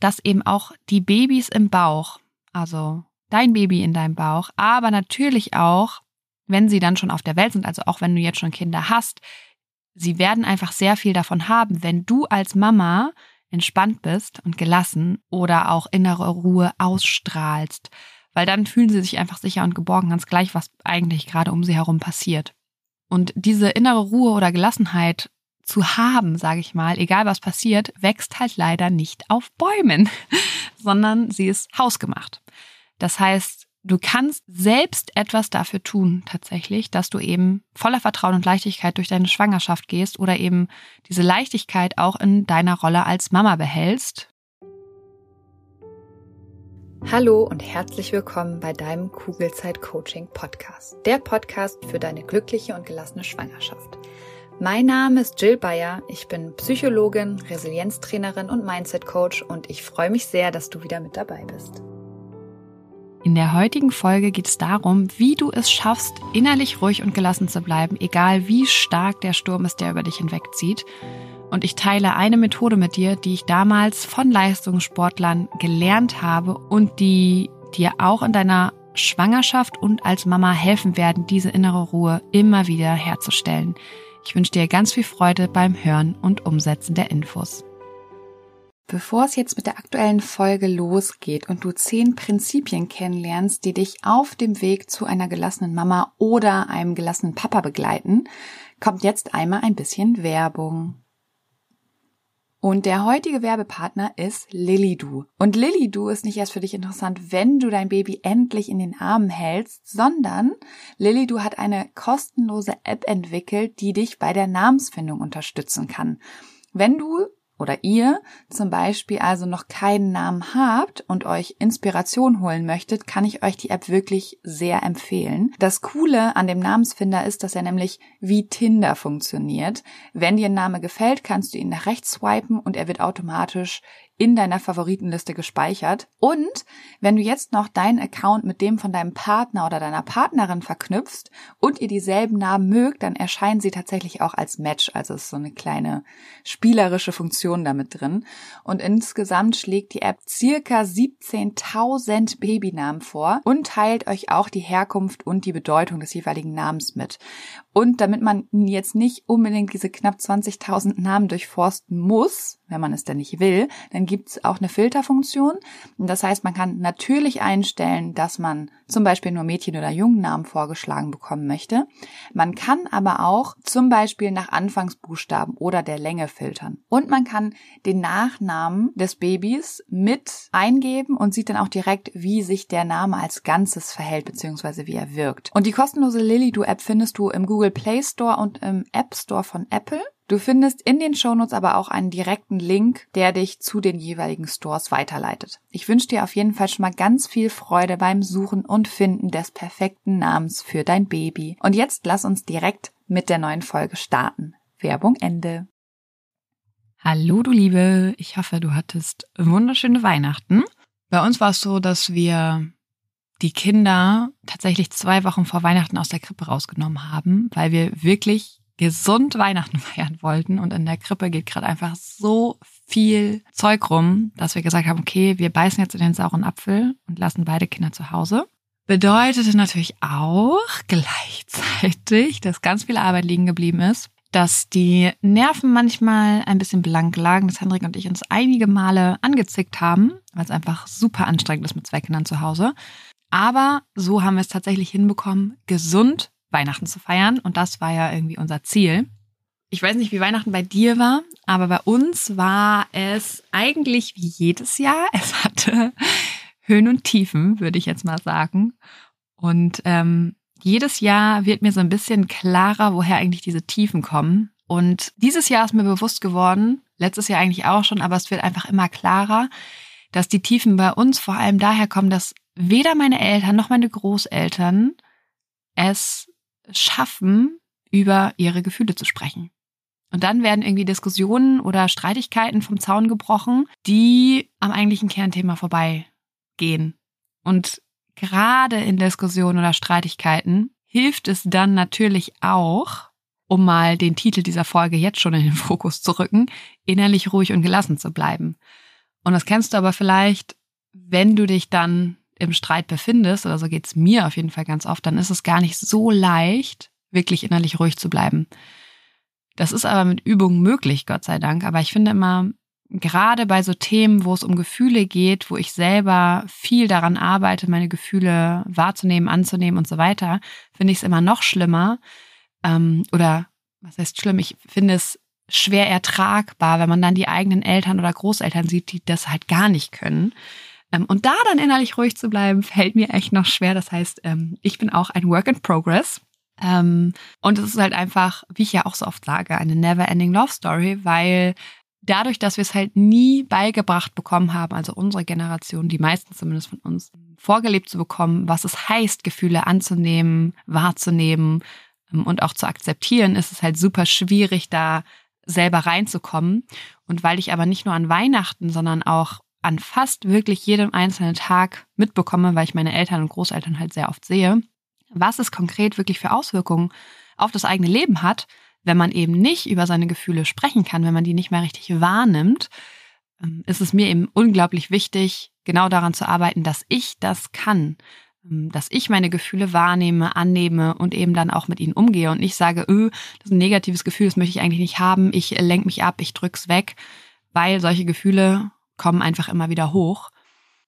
dass eben auch die Babys im Bauch, also dein Baby in deinem Bauch, aber natürlich auch, wenn sie dann schon auf der Welt sind, also auch wenn du jetzt schon Kinder hast, sie werden einfach sehr viel davon haben, wenn du als Mama entspannt bist und gelassen oder auch innere Ruhe ausstrahlst, weil dann fühlen sie sich einfach sicher und geborgen, ganz gleich, was eigentlich gerade um sie herum passiert. Und diese innere Ruhe oder Gelassenheit zu haben, sage ich mal, egal was passiert, wächst halt leider nicht auf Bäumen, sondern sie ist hausgemacht. Das heißt, du kannst selbst etwas dafür tun, tatsächlich, dass du eben voller Vertrauen und Leichtigkeit durch deine Schwangerschaft gehst oder eben diese Leichtigkeit auch in deiner Rolle als Mama behältst. Hallo und herzlich willkommen bei deinem Kugelzeit Coaching Podcast. Der Podcast für deine glückliche und gelassene Schwangerschaft. Mein Name ist Jill Bayer. Ich bin Psychologin, Resilienztrainerin und Mindset Coach und ich freue mich sehr, dass du wieder mit dabei bist. In der heutigen Folge geht es darum, wie du es schaffst, innerlich ruhig und gelassen zu bleiben, egal wie stark der Sturm ist, der über dich hinwegzieht. Und ich teile eine Methode mit dir, die ich damals von Leistungssportlern gelernt habe und die dir auch in deiner Schwangerschaft und als Mama helfen werden, diese innere Ruhe immer wieder herzustellen. Ich wünsche dir ganz viel Freude beim Hören und Umsetzen der Infos. Bevor es jetzt mit der aktuellen Folge losgeht und du zehn Prinzipien kennenlernst, die dich auf dem Weg zu einer gelassenen Mama oder einem gelassenen Papa begleiten, kommt jetzt einmal ein bisschen Werbung. Und der heutige Werbepartner ist Lilidu. Und Lilidu ist nicht erst für dich interessant, wenn du dein Baby endlich in den Armen hältst, sondern Lilidu hat eine kostenlose App entwickelt, die dich bei der Namensfindung unterstützen kann. Wenn du oder ihr zum Beispiel also noch keinen Namen habt und euch Inspiration holen möchtet, kann ich euch die App wirklich sehr empfehlen. Das Coole an dem Namensfinder ist, dass er nämlich wie Tinder funktioniert. Wenn dir ein Name gefällt, kannst du ihn nach rechts swipen und er wird automatisch in deiner Favoritenliste gespeichert. Und wenn du jetzt noch deinen Account mit dem von deinem Partner oder deiner Partnerin verknüpfst und ihr dieselben Namen mögt, dann erscheinen sie tatsächlich auch als Match. Also ist so eine kleine spielerische Funktion damit drin. Und insgesamt schlägt die App circa 17.000 Babynamen vor und teilt euch auch die Herkunft und die Bedeutung des jeweiligen Namens mit. Und damit man jetzt nicht unbedingt diese knapp 20.000 Namen durchforsten muss, wenn man es denn nicht will, dann gibt es auch eine Filterfunktion. Das heißt, man kann natürlich einstellen, dass man zum Beispiel nur Mädchen- oder Jungennamen vorgeschlagen bekommen möchte. Man kann aber auch zum Beispiel nach Anfangsbuchstaben oder der Länge filtern. Und man kann den Nachnamen des Babys mit eingeben und sieht dann auch direkt, wie sich der Name als Ganzes verhält, beziehungsweise wie er wirkt. Und die kostenlose Lilido-App findest du im Google Play Store und im App Store von Apple. Du findest in den Shownotes aber auch einen direkten Link, der dich zu den jeweiligen Stores weiterleitet. Ich wünsche dir auf jeden Fall schon mal ganz viel Freude beim Suchen und Finden des perfekten Namens für dein Baby. Und jetzt lass uns direkt mit der neuen Folge starten. Werbung Ende. Hallo du Liebe, ich hoffe, du hattest wunderschöne Weihnachten. Bei uns war es so, dass wir die Kinder tatsächlich zwei Wochen vor Weihnachten aus der Krippe rausgenommen haben, weil wir wirklich gesund Weihnachten feiern wollten und in der Krippe geht gerade einfach so viel Zeug rum, dass wir gesagt haben, okay, wir beißen jetzt in den sauren Apfel und lassen beide Kinder zu Hause. Bedeutete natürlich auch gleichzeitig, dass ganz viel Arbeit liegen geblieben ist, dass die Nerven manchmal ein bisschen blank lagen, dass Hendrik und ich uns einige Male angezickt haben, weil es einfach super anstrengend ist mit zwei Kindern zu Hause. Aber so haben wir es tatsächlich hinbekommen, gesund Weihnachten zu feiern. Und das war ja irgendwie unser Ziel. Ich weiß nicht, wie Weihnachten bei dir war, aber bei uns war es eigentlich wie jedes Jahr. Es hatte Höhen und Tiefen, würde ich jetzt mal sagen. Und ähm, jedes Jahr wird mir so ein bisschen klarer, woher eigentlich diese Tiefen kommen. Und dieses Jahr ist mir bewusst geworden, letztes Jahr eigentlich auch schon, aber es wird einfach immer klarer, dass die Tiefen bei uns vor allem daher kommen, dass weder meine Eltern noch meine Großeltern es schaffen, über ihre Gefühle zu sprechen. Und dann werden irgendwie Diskussionen oder Streitigkeiten vom Zaun gebrochen, die am eigentlichen Kernthema vorbeigehen. Und gerade in Diskussionen oder Streitigkeiten hilft es dann natürlich auch, um mal den Titel dieser Folge jetzt schon in den Fokus zu rücken, innerlich ruhig und gelassen zu bleiben. Und das kennst du aber vielleicht, wenn du dich dann im Streit befindest, oder so geht's mir auf jeden Fall ganz oft, dann ist es gar nicht so leicht, wirklich innerlich ruhig zu bleiben. Das ist aber mit Übung möglich, Gott sei Dank. Aber ich finde immer, gerade bei so Themen, wo es um Gefühle geht, wo ich selber viel daran arbeite, meine Gefühle wahrzunehmen, anzunehmen und so weiter, finde ich es immer noch schlimmer. Ähm, oder was heißt schlimm? Ich finde es schwer ertragbar, wenn man dann die eigenen Eltern oder Großeltern sieht, die das halt gar nicht können. Ähm, und da dann innerlich ruhig zu bleiben, fällt mir echt noch schwer. Das heißt, ähm, ich bin auch ein Work in Progress. Ähm, und es ist halt einfach, wie ich ja auch so oft sage, eine never-ending Love Story, weil dadurch, dass wir es halt nie beigebracht bekommen haben, also unsere Generation, die meisten zumindest von uns, vorgelebt zu bekommen, was es heißt, Gefühle anzunehmen, wahrzunehmen und auch zu akzeptieren, ist es halt super schwierig, da selber reinzukommen. Und weil ich aber nicht nur an Weihnachten, sondern auch an fast wirklich jedem einzelnen Tag mitbekomme, weil ich meine Eltern und Großeltern halt sehr oft sehe, was es konkret wirklich für Auswirkungen auf das eigene Leben hat, wenn man eben nicht über seine Gefühle sprechen kann, wenn man die nicht mehr richtig wahrnimmt, ähm, ist es mir eben unglaublich wichtig, genau daran zu arbeiten, dass ich das kann, ähm, dass ich meine Gefühle wahrnehme, annehme und eben dann auch mit ihnen umgehe und nicht sage, öh, das ist ein negatives Gefühl, das möchte ich eigentlich nicht haben, ich lenke mich ab, ich drück's weg, weil solche Gefühle kommen einfach immer wieder hoch.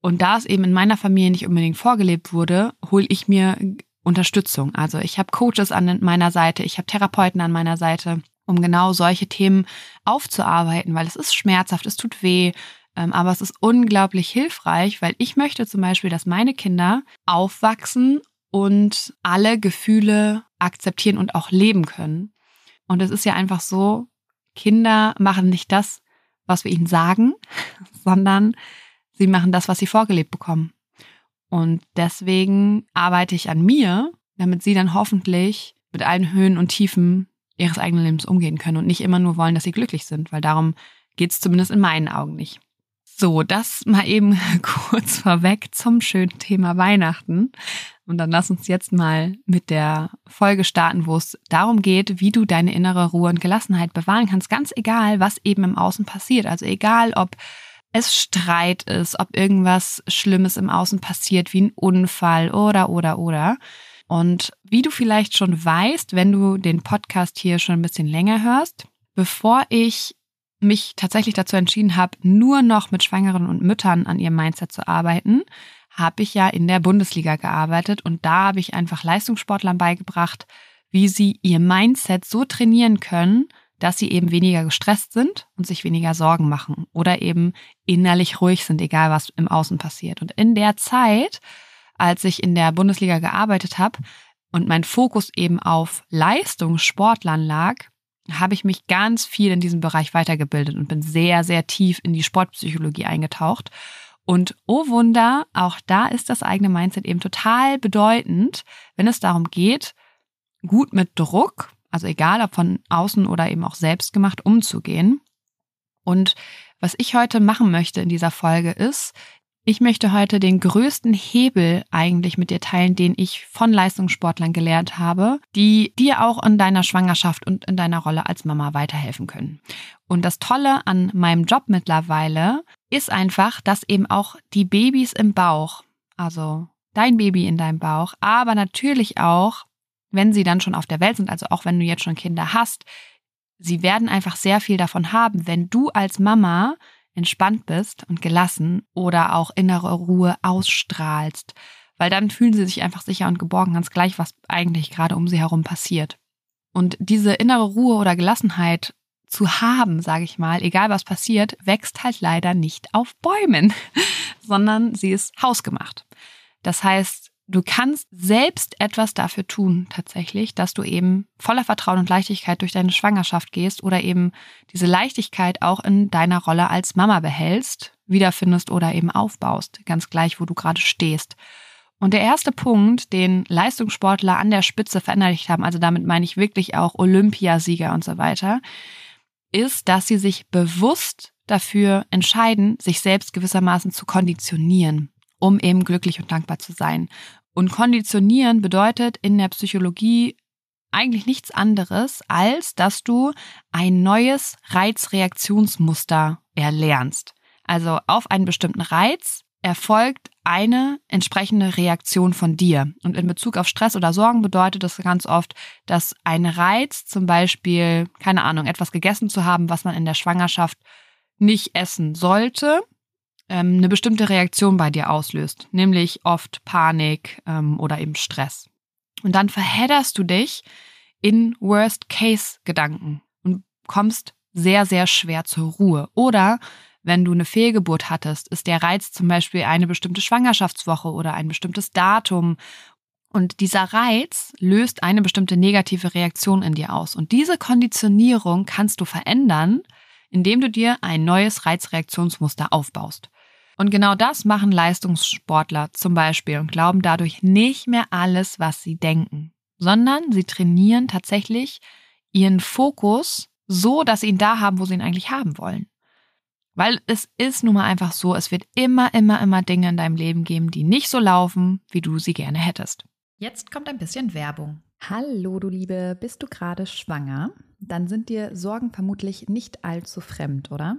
Und da es eben in meiner Familie nicht unbedingt vorgelebt wurde, hole ich mir Unterstützung. Also ich habe Coaches an meiner Seite, ich habe Therapeuten an meiner Seite, um genau solche Themen aufzuarbeiten, weil es ist schmerzhaft, es tut weh, ähm, aber es ist unglaublich hilfreich, weil ich möchte zum Beispiel, dass meine Kinder aufwachsen und alle Gefühle akzeptieren und auch leben können. Und es ist ja einfach so, Kinder machen nicht das, was wir ihnen sagen, sondern sie machen das, was sie vorgelebt bekommen. Und deswegen arbeite ich an mir, damit sie dann hoffentlich mit allen Höhen und Tiefen ihres eigenen Lebens umgehen können und nicht immer nur wollen, dass sie glücklich sind, weil darum geht es zumindest in meinen Augen nicht. So, das mal eben kurz vorweg zum schönen Thema Weihnachten. Und dann lass uns jetzt mal mit der Folge starten, wo es darum geht, wie du deine innere Ruhe und Gelassenheit bewahren kannst, ganz egal, was eben im Außen passiert. Also egal, ob es Streit ist, ob irgendwas Schlimmes im Außen passiert, wie ein Unfall oder, oder, oder. Und wie du vielleicht schon weißt, wenn du den Podcast hier schon ein bisschen länger hörst, bevor ich mich tatsächlich dazu entschieden habe, nur noch mit Schwangeren und Müttern an ihrem Mindset zu arbeiten, habe ich ja in der Bundesliga gearbeitet und da habe ich einfach Leistungssportlern beigebracht, wie sie ihr Mindset so trainieren können, dass sie eben weniger gestresst sind und sich weniger Sorgen machen oder eben innerlich ruhig sind, egal was im Außen passiert. Und in der Zeit, als ich in der Bundesliga gearbeitet habe und mein Fokus eben auf Leistungssportlern lag, habe ich mich ganz viel in diesem Bereich weitergebildet und bin sehr, sehr tief in die Sportpsychologie eingetaucht. Und oh Wunder, auch da ist das eigene Mindset eben total bedeutend, wenn es darum geht, gut mit Druck also egal ob von außen oder eben auch selbst gemacht, umzugehen. Und was ich heute machen möchte in dieser Folge ist, ich möchte heute den größten Hebel eigentlich mit dir teilen, den ich von Leistungssportlern gelernt habe, die dir auch in deiner Schwangerschaft und in deiner Rolle als Mama weiterhelfen können. Und das Tolle an meinem Job mittlerweile ist einfach, dass eben auch die Babys im Bauch, also dein Baby in deinem Bauch, aber natürlich auch wenn sie dann schon auf der Welt sind, also auch wenn du jetzt schon Kinder hast, sie werden einfach sehr viel davon haben, wenn du als Mama entspannt bist und gelassen oder auch innere Ruhe ausstrahlst, weil dann fühlen sie sich einfach sicher und geborgen, ganz gleich, was eigentlich gerade um sie herum passiert. Und diese innere Ruhe oder Gelassenheit zu haben, sage ich mal, egal was passiert, wächst halt leider nicht auf Bäumen, sondern sie ist hausgemacht. Das heißt, Du kannst selbst etwas dafür tun, tatsächlich, dass du eben voller Vertrauen und Leichtigkeit durch deine Schwangerschaft gehst oder eben diese Leichtigkeit auch in deiner Rolle als Mama behältst, wiederfindest oder eben aufbaust, ganz gleich, wo du gerade stehst. Und der erste Punkt, den Leistungssportler an der Spitze verinnerlicht haben, also damit meine ich wirklich auch Olympiasieger und so weiter, ist, dass sie sich bewusst dafür entscheiden, sich selbst gewissermaßen zu konditionieren um eben glücklich und dankbar zu sein. Und konditionieren bedeutet in der Psychologie eigentlich nichts anderes, als dass du ein neues Reizreaktionsmuster erlernst. Also auf einen bestimmten Reiz erfolgt eine entsprechende Reaktion von dir. Und in Bezug auf Stress oder Sorgen bedeutet das ganz oft, dass ein Reiz, zum Beispiel, keine Ahnung, etwas gegessen zu haben, was man in der Schwangerschaft nicht essen sollte, ähm, eine bestimmte Reaktion bei dir auslöst, nämlich oft Panik ähm, oder eben Stress. Und dann verhedderst du dich in Worst-Case-Gedanken und kommst sehr, sehr schwer zur Ruhe. Oder wenn du eine Fehlgeburt hattest, ist der Reiz zum Beispiel eine bestimmte Schwangerschaftswoche oder ein bestimmtes Datum. Und dieser Reiz löst eine bestimmte negative Reaktion in dir aus. Und diese Konditionierung kannst du verändern, indem du dir ein neues Reizreaktionsmuster aufbaust. Und genau das machen Leistungssportler zum Beispiel und glauben dadurch nicht mehr alles, was sie denken, sondern sie trainieren tatsächlich ihren Fokus so, dass sie ihn da haben, wo sie ihn eigentlich haben wollen. Weil es ist nun mal einfach so, es wird immer, immer, immer Dinge in deinem Leben geben, die nicht so laufen, wie du sie gerne hättest. Jetzt kommt ein bisschen Werbung. Hallo, du Liebe, bist du gerade schwanger? Dann sind dir Sorgen vermutlich nicht allzu fremd, oder?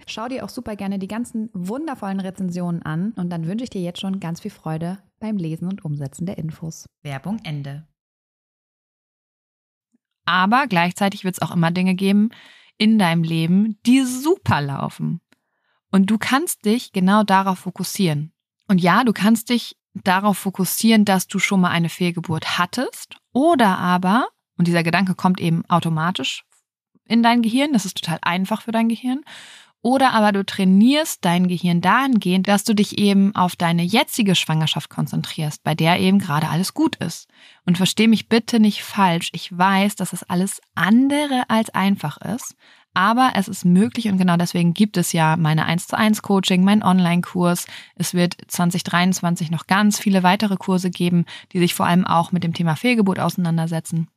Schau dir auch super gerne die ganzen wundervollen Rezensionen an und dann wünsche ich dir jetzt schon ganz viel Freude beim Lesen und Umsetzen der Infos. Werbung Ende. Aber gleichzeitig wird es auch immer Dinge geben in deinem Leben, die super laufen. Und du kannst dich genau darauf fokussieren. Und ja, du kannst dich darauf fokussieren, dass du schon mal eine Fehlgeburt hattest oder aber, und dieser Gedanke kommt eben automatisch in dein Gehirn, das ist total einfach für dein Gehirn, oder aber du trainierst dein Gehirn dahingehend, dass du dich eben auf deine jetzige Schwangerschaft konzentrierst, bei der eben gerade alles gut ist. Und versteh mich bitte nicht falsch. Ich weiß, dass es alles andere als einfach ist. Aber es ist möglich und genau deswegen gibt es ja meine 1 zu 1 Coaching, mein Online-Kurs. Es wird 2023 noch ganz viele weitere Kurse geben, die sich vor allem auch mit dem Thema Fehlgeburt auseinandersetzen.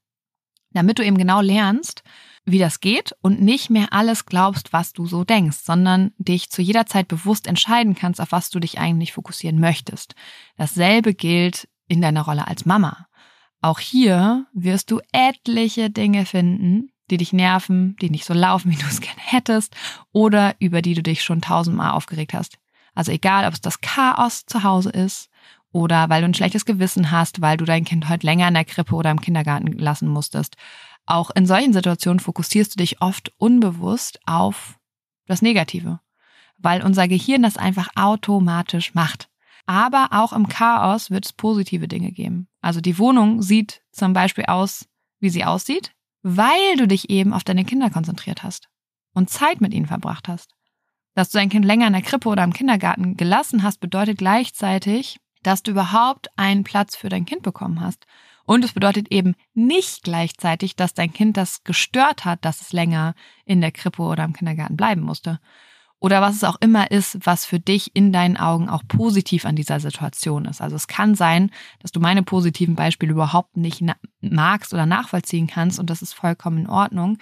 Damit du eben genau lernst, wie das geht und nicht mehr alles glaubst, was du so denkst, sondern dich zu jeder Zeit bewusst entscheiden kannst, auf was du dich eigentlich fokussieren möchtest. Dasselbe gilt in deiner Rolle als Mama. Auch hier wirst du etliche Dinge finden, die dich nerven, die nicht so laufen, wie du es gerne hättest oder über die du dich schon tausendmal aufgeregt hast. Also egal, ob es das Chaos zu Hause ist oder weil du ein schlechtes Gewissen hast, weil du dein Kind heute länger in der Krippe oder im Kindergarten lassen musstest auch in solchen Situationen fokussierst du dich oft unbewusst auf das Negative, weil unser Gehirn das einfach automatisch macht. Aber auch im Chaos wird es positive Dinge geben. Also die Wohnung sieht zum Beispiel aus, wie sie aussieht, weil du dich eben auf deine Kinder konzentriert hast und Zeit mit ihnen verbracht hast. Dass du dein Kind länger in der Krippe oder im Kindergarten gelassen hast, bedeutet gleichzeitig, dass du überhaupt einen Platz für dein Kind bekommen hast und es bedeutet eben nicht gleichzeitig, dass dein Kind das gestört hat, dass es länger in der Krippe oder im Kindergarten bleiben musste. oder was es auch immer ist, was für dich in deinen Augen auch positiv an dieser Situation ist. Also es kann sein, dass du meine positiven Beispiele überhaupt nicht magst oder nachvollziehen kannst und das ist vollkommen in Ordnung.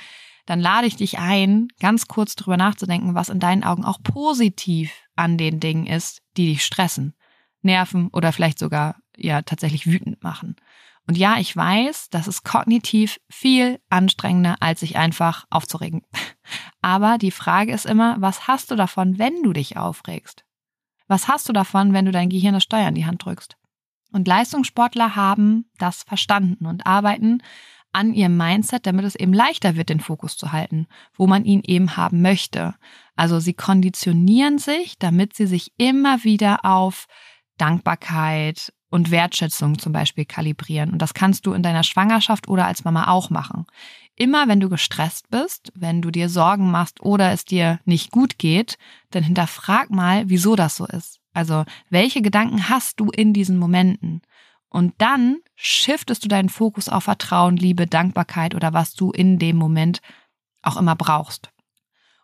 Dann lade ich dich ein, ganz kurz drüber nachzudenken, was in deinen Augen auch positiv an den Dingen ist, die dich stressen, nerven oder vielleicht sogar ja tatsächlich wütend machen. Und ja, ich weiß, das ist kognitiv viel anstrengender, als sich einfach aufzuregen. Aber die Frage ist immer, was hast du davon, wenn du dich aufregst? Was hast du davon, wenn du dein Gehirn das Steuer in die Hand drückst? Und Leistungssportler haben das verstanden und arbeiten an ihrem Mindset, damit es eben leichter wird, den Fokus zu halten, wo man ihn eben haben möchte. Also sie konditionieren sich, damit sie sich immer wieder auf Dankbarkeit, und Wertschätzung zum Beispiel kalibrieren. Und das kannst du in deiner Schwangerschaft oder als Mama auch machen. Immer wenn du gestresst bist, wenn du dir Sorgen machst oder es dir nicht gut geht, dann hinterfrag mal, wieso das so ist. Also, welche Gedanken hast du in diesen Momenten? Und dann shiftest du deinen Fokus auf Vertrauen, Liebe, Dankbarkeit oder was du in dem Moment auch immer brauchst.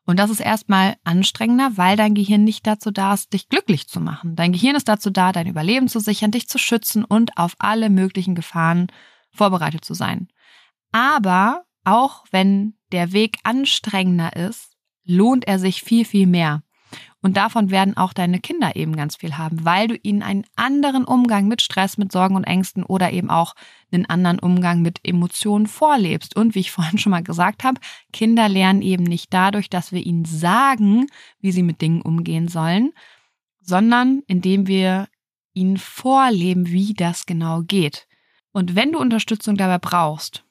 Und das ist erstmal anstrengender, weil dein Gehirn nicht dazu da ist, dich glücklich zu machen. Dein Gehirn ist dazu da, dein Überleben zu sichern, dich zu schützen und auf alle möglichen Gefahren vorbereitet zu sein. Aber auch wenn der Weg anstrengender ist, lohnt er sich viel, viel mehr. Und davon werden auch deine Kinder eben ganz viel haben, weil du ihnen einen anderen Umgang mit Stress, mit Sorgen und Ängsten oder eben auch einen anderen Umgang mit Emotionen vorlebst. Und wie ich vorhin schon mal gesagt habe, Kinder lernen eben nicht dadurch, dass wir ihnen sagen, wie sie mit Dingen umgehen sollen, sondern indem wir ihnen vorleben, wie das genau geht. Und wenn du Unterstützung dabei brauchst,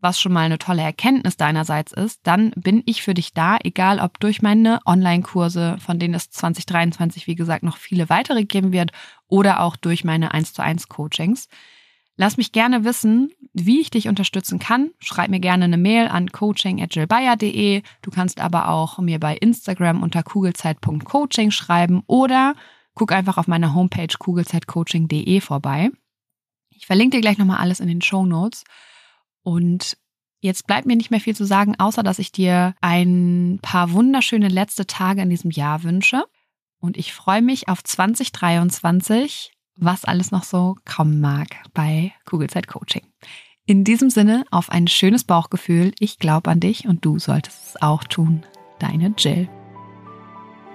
was schon mal eine tolle Erkenntnis deinerseits ist, dann bin ich für dich da, egal ob durch meine Online-Kurse, von denen es 2023, wie gesagt, noch viele weitere geben wird, oder auch durch meine 1 zu 1 Coachings. Lass mich gerne wissen, wie ich dich unterstützen kann. Schreib mir gerne eine Mail an coaching.jillbayer.de. Du kannst aber auch mir bei Instagram unter kugelzeit.coaching schreiben oder guck einfach auf meiner Homepage kugelzeitcoaching.de vorbei. Ich verlinke dir gleich nochmal alles in den Show Notes. Und jetzt bleibt mir nicht mehr viel zu sagen, außer dass ich dir ein paar wunderschöne letzte Tage in diesem Jahr wünsche. Und ich freue mich auf 2023, was alles noch so kommen mag bei Kugelzeit Coaching. In diesem Sinne auf ein schönes Bauchgefühl. Ich glaube an dich und du solltest es auch tun. Deine Jill.